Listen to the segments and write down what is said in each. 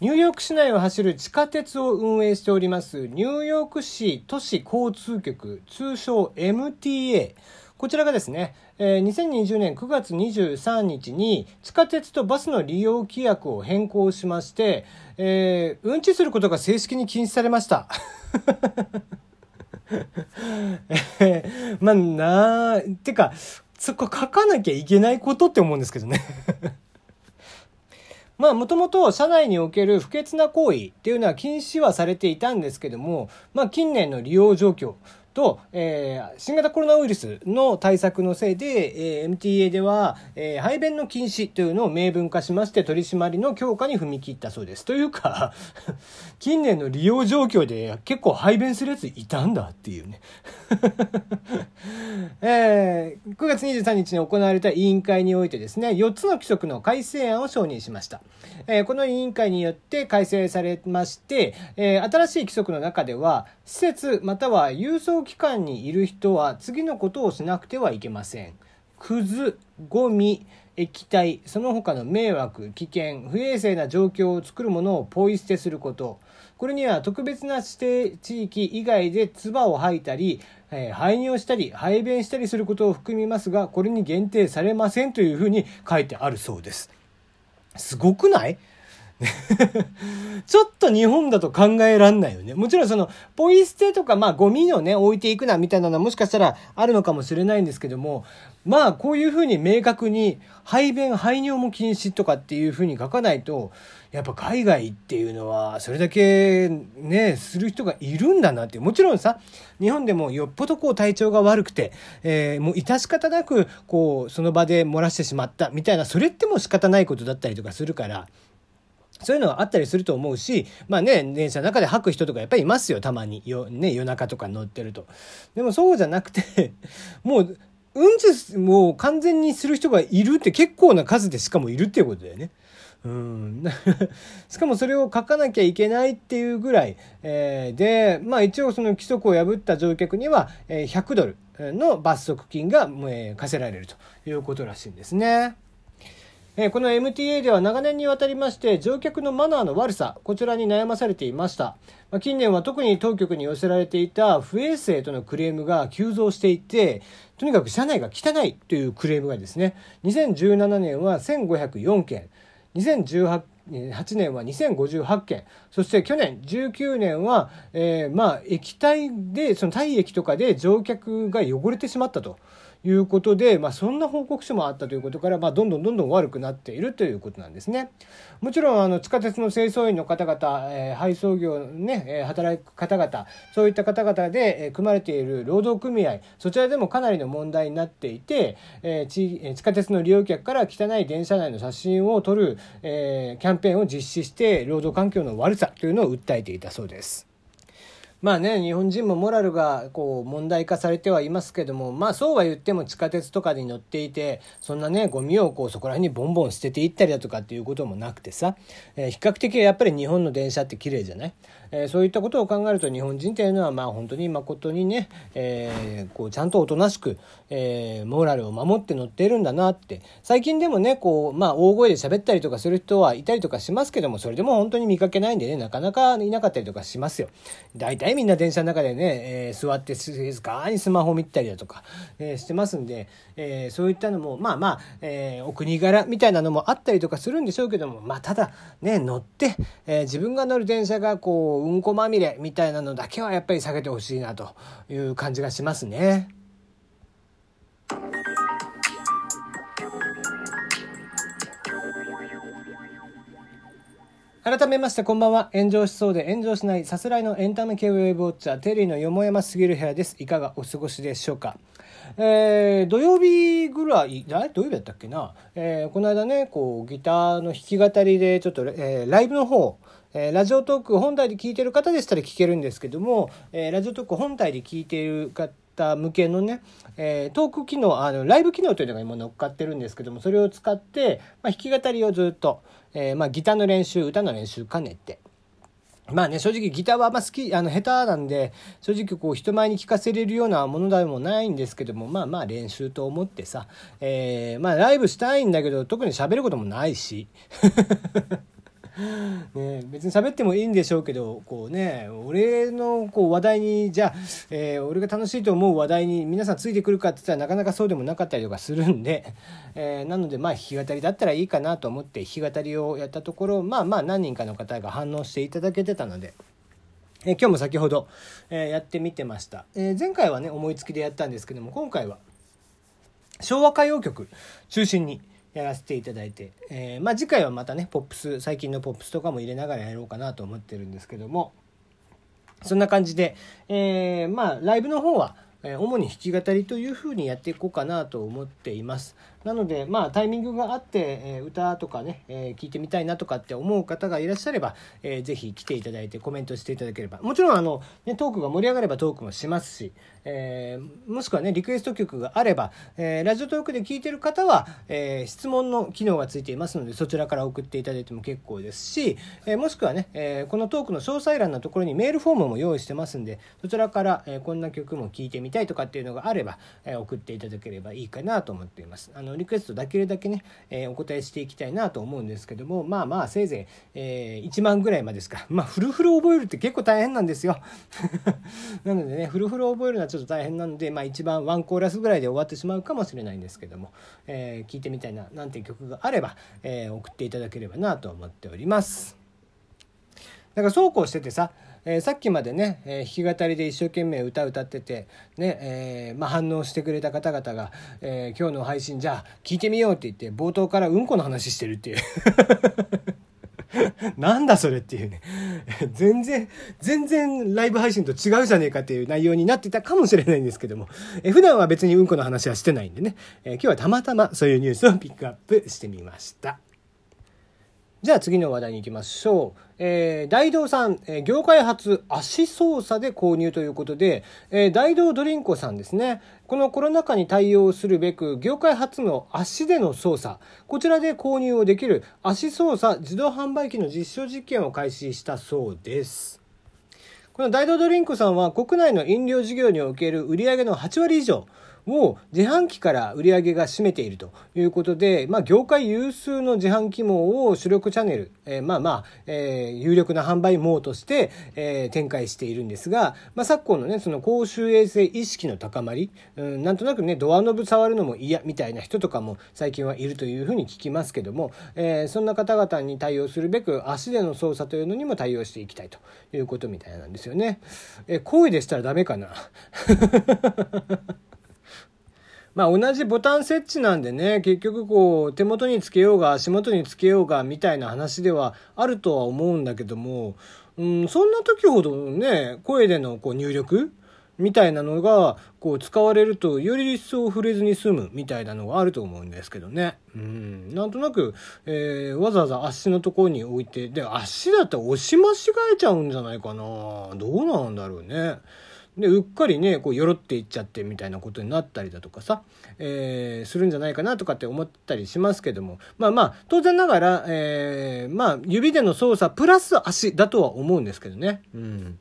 ニューヨーク市内を走る地下鉄を運営しておりますニューヨーク市都市交通局通称 MTA こちらがですね、2020年9月23日に地下鉄とバスの利用規約を変更しまして、えー、うんちすることが正式に禁止されました。えー、まあなあ、てか、そこ書かなきゃいけないことって思うんですけどねまあもともと社内における不潔な行為っていうのは禁止はされていたんですけども、まあ近年の利用状況と、えー、新型コロナウイルスの対策のせいで、えー、MTA では、えー、排便の禁止というのを明文化しまして取り締まりの強化に踏み切ったそうです。というか 近年の利用状況で結構排便するやついたんだっていうね えー、9月23日に行われた委員会においてですね、4つの規則の改正案を承認しました。えー、この委員会によって改正されまして、えー、新しい規則の中では、施設または郵送機関にいる人は次のことをしなくてはいけません。くず、ゴミ、液体、その他の迷惑、危険、不衛生な状況を作るものをポイ捨てすること。これには特別な指定地域以外で唾を吐いたり、えー、排尿したり、排便したりすることを含みますが、これに限定されませんというふうに書いてあるそうです。すごくない？ちょっと日本だと考えらんないよね。もちろんその、ポイ捨てとか、まあゴミをね、置いていくなみたいなのはもしかしたらあるのかもしれないんですけども、まあこういうふうに明確に排便、排尿も禁止とかっていうふうに書かないと、やっぱ海外っていうのはそれだけね、する人がいるんだなって。もちろんさ、日本でもよっぽどこう体調が悪くて、えー、もう致し方なく、こう、その場で漏らしてしまったみたいな、それっても仕方ないことだったりとかするから、そういうのはあったりすると思うし、まあね、電車の中で吐く人とかやっぱりいますよ、たまに。よ、ね、夜中とか乗ってると。でもそうじゃなくて、もう、うんちもう完全にする人がいるって結構な数でしかもいるっていうことだよね。うん、しかもそれを書かなきゃいけないっていうぐらい、えー、で、まあ一応その規則を破った乗客には、え、100ドルの罰則金が、え、課せられるということらしいんですね。えこの MTA では長年にわたりまして乗客のマナーの悪さこちらに悩まされていました、ま近年は特に当局に寄せられていた不衛生とのクレームが急増していてとにかく車内が汚いというクレームがですね2017年は1504件2018 8年は2058件そして去年19年は、えー、まあ液体でその体液とかで乗客が汚れてしまったと。いうことで、まあ、そんな報告書もあったということから、まあ、どんどんどんどん悪くなっているということなんですね。もちろんあの地下鉄の清掃員の方々、えー、配送業ね、えー、働く方々そういった方々で、えー、組まれている労働組合そちらでもかなりの問題になっていて、えー、地下鉄の利用客から汚い電車内の写真を撮る、えー、キャンペーンペンを実施して労働環境の悪さというのを訴えていたそうです。まあね、日本人もモラルがこう問題化されてはいますけども、まあそうは言っても地下鉄とかに乗っていて、そんなね、ゴミをこうそこら辺にボンボン捨てていったりだとかっていうこともなくてさ、えー、比較的やっぱり日本の電車って綺麗じゃない？えー、そういったことを考えると日本人というのはまあ本当に誠にね、えー、こうちゃんとおとなしく、えー、モラルを守って乗っているんだなって最近でもねこう、まあ、大声で喋ったりとかする人はいたりとかしますけどもそれでも本当に見かけないんでねなかなかいなかったりとかしますよ。大体みんな電車の中でね、えー、座って静かにスマホ見たりだとか、えー、してますんで、えー、そういったのもまあまあ、えー、お国柄みたいなのもあったりとかするんでしょうけどもまあただね乗って、えー、自分が乗る電車がこううんこまみれみたいなのだけはやっぱり避けてほしいなという感じがしますね。改めましてこんばんは。炎上しそうで炎上しないさすらいのエンタメ系ウェブウォッチャーテリーのよもやますぎる部屋です。いかがお過ごしでしょうか。えー、土曜日ぐらい、あれ？土曜日だったっけな、えー、この間ね、こう、ギターの弾き語りで、ちょっと、えー、ライブの方、えー、ラジオトーク本体で聞いてる方でしたら聞けるんですけども、えー、ラジオトーク本体で聞いている方向けのね、えー、トーク機能あのライブ機能というのが今乗っかってるんですけどもそれを使って、まあ、弾き語りをずっと、えまあ、ギターの練習歌の練習兼ねて。まあね、正直ギターはあんま好き、あの、下手なんで、正直こう人前に聴かせれるようなものでもないんですけども、まあまあ練習と思ってさ、えー、まあライブしたいんだけど、特に喋ることもないし、ね、別に喋ってもいいんでしょうけどこうね俺のこう話題にじゃあ、えー、俺が楽しいと思う話題に皆さんついてくるかって言ったらなかなかそうでもなかったりとかするんで、えー、なのでまあ弾き語りだったらいいかなと思って弾き語りをやったところまあまあ何人かの方が反応していただけてたので。え、今日も先ほど、え、やってみてました、え、前回はね思いつきでやったんですけども今回は昭和歌謡曲中心にやらせていただいて、えー、まあ、次回はまたねポップス最近のポップスとかも入れながらやろうかなと思ってるんですけどもそんな感じで、えー、まあライブの方は主に弾き語りというふうにやっていこうかなと思っています。なので、まあ、タイミングがあって、え歌とかね、え聞いてみたいなとかって思う方がいらっしゃれば、えー、ぜひ来ていただいてコメントしていただければ。もちろん、あの、ね、トークが盛り上がればトークもしますし、えー、もしくはね、リクエスト曲があれば、えー、ラジオトークで聞いてる方は、え質問の機能がついていますので、そちらから送っていただいても結構ですし、えもしくはね、えこのトークの詳細欄のところにメールフォームも用意してますんで、そちらから、えこんな曲も聴いてみたいとかっていうのがあれば、え送っていただければいいかなと思っています。あの、のリクエストだけだけね、えー、お答えしていきたいなと思うんですけどもまあまあせいぜい、えー、1万ぐらいまでですか。まあフルフル覚えるって結構大変なんですよ。なのでねフルフル覚えるのはちょっと大変なのでまあ一番ワンコーラスぐらいで終わってしまうかもしれないんですけども、えー、聞いてみたいななんていう曲があれば、えー、送っていただければなと思っております。だからそうこうしててさえー、さっきまでね、えー、弾き語りで一生懸命歌歌ってて、ねえーまあ、反応してくれた方々が、え、今日の配信じゃあ聞いてみようって言って冒頭からうんこの話してるっていう なんだそれっていうね。全然、全然ライブ配信と違うじゃねえかっていう内容になってたかもしれないんですけども、え普段は別にうんこの話はしてないんでね、え今日はたまたまそういうニュースをピックアップしてみました。じゃあ次の話題に行きましょう。えー、大道さん、えー、業界初足操作で購入ということで、えー、大道ドリンコさんですね。このコロナ禍に対応するべく、業界初の足での操作、こちらで購入をできる足操作自動販売機の実証実験を開始したそうです。この大道ドリンコさんは国内の飲料事業における売上の8割以上、を自販機から売り上げが占めているということで、まあ、業界有数の自販機網を主力チャンネル、えー、まあまあ、えー、有力な販売網として、えー、展開しているんですが、まあ、昨今のね、その公衆衛生意識の高まり、うん、なんとなくね、ドアノブ触るのも嫌みたいな人とかも最近はいるというふうに聞きますけども、えー、そんな方々に対応するべく足での操作というのにも対応していきたいということみたいなんですよね。えー、行為でしたらダメかな？まあ同じボタン設置なんでね、結局こう手元につけようが足元につけようがみたいな話ではあるとは思うんだけども、うん、そんな時ほどね、声でのこう入力みたいなのがこう使われるとより一層触れずに済むみたいなのがあると思うんですけどね。うん、なんとなく、えー、わざわざ足のところに置いて、で、足だったら押し間違えちゃうんじゃないかな。どうなんだろうね。でうっかりねこうよろっていっちゃってみたいなことになったりだとかさ、えー、するんじゃないかなとかって思ったりしますけどもまあまあ当然ながら、えー、まあ指での操作プラス足だとは思うんですけどね。うん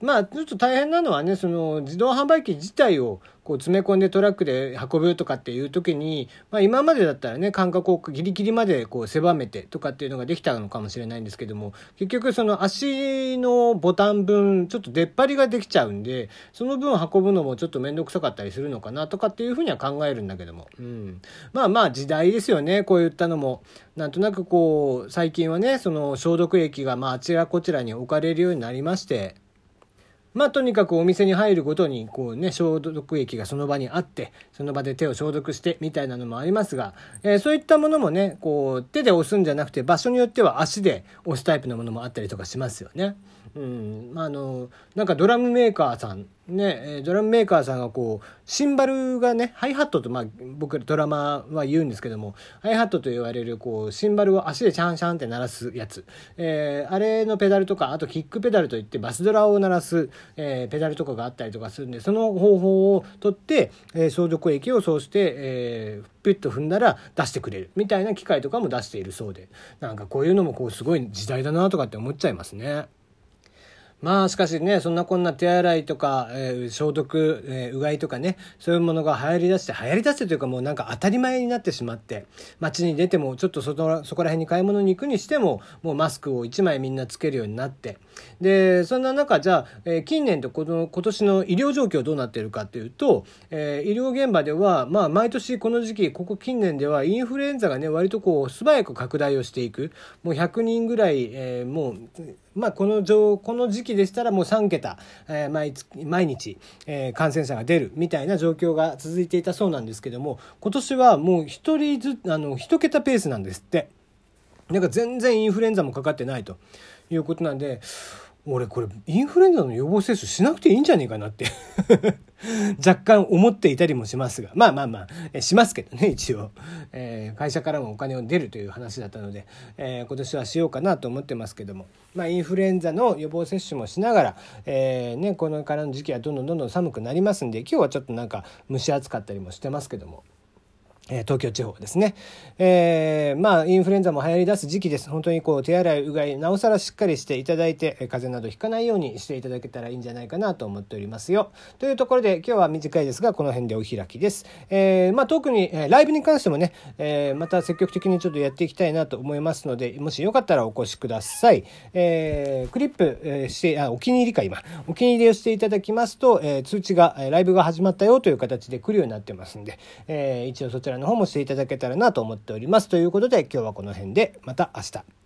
まあちょっと大変なのはねその自動販売機自体をこう詰め込んでトラックで運ぶとかっていう時に、まあ、今までだったらね間隔をギリギリまでこう狭めてとかっていうのができたのかもしれないんですけども結局その足のボタン分ちょっと出っ張りができちゃうんでその分運ぶのもちょっと面倒くさかったりするのかなとかっていうふうには考えるんだけども、うん、まあまあ時代ですよねこういったのも。なんとなくこう最近はねその消毒液がまああちらこちらに置かれるようになりましてまあとにかくお店に入るごとにこうね消毒液がその場にあってその場で手を消毒してみたいなのもありますが、えー、そういったものもねこう手で押すんじゃなくて場所によっては足で押すタイプのものもあったりとかしますよね。うん。まあ、あのなんかドラムメーカーさんねドラムメーカーさんがこうシンバルがねハイハットと、まあ、僕ドラマは言うんですけどもハイハットと言われるこうシンバルを足でチャンシャンって鳴らすやつ、えー、あれのペダルとかあとキックペダルといってバスドラを鳴らす、えー、ペダルとかがあったりとかするんでその方法をとって、えー、消毒液をそうして、えー、ピュッと踏んだら出してくれる。みたいな機械とかも出しているそうで。なんかこういうのもこうすごい時代だなとかって思っちゃいますね。まあしかしねそんなこんな手洗いとか、えー、消毒、えー、うがいとかねそういうものが流行りだして流行りだしてというかもうなんか当たり前になってしまって街に出てもちょっとそこら辺に買い物に行くにしてももうマスクを1枚みんなつけるようになって。でそんな中じゃあ、えー、近年とこの今年の医療状況どうなっているかっていうと、えー、医療現場ではまあ毎年この時期ここ近年ではインフルエンザがね割とこう素早く拡大をしていく。もう100人ぐらい、えー、もうまあ、このこの時期でしたらもう3桁、えー、毎毎日、えー、感染者が出るみたいな状況が続いていたそうなんですけども今年はもう1人ずあの1桁ペースなんですって。なんか全然インフルエンザもかかってないということなんで俺これインフルエンザの予防接種しなくていいんじゃねえかなって。若干思っていたりもしますが。まあまあまあえしますけどね一応、えー、会社からもお金を出るという話だったので、えー、今年はしようかなと思ってますけども。まあインフルエンザの予防接種もしながら、えー、ね、このからの時期はどんどんどんどん寒くなりますんで今日はちょっとなんか蒸し暑かったりもしてますけども。え東京地方ですね。えー、まあ、インフルエンザも流行り出す時期です。本当にこう、手洗い、うがい、なおさらしっかりしていただいて、風邪などひかないようにしていただけたらいいんじゃないかなと思っておりますよ。というところで、今日は短いですが、この辺でお開きです。えー、まあ、特に、えライブに関してもね、えー、また積極的にちょっとやっていきたいなと思いますので、もしよかったらお越しください。えー、クリップ、えして、あ、お気に入りか、今。お気に入りをしていただきますと、え通知が、ライブが始まったよという形で来るようになってますんで、え一応そちらの方もしていただけけたらなと思っております。ということで今日はこの辺でまた明日。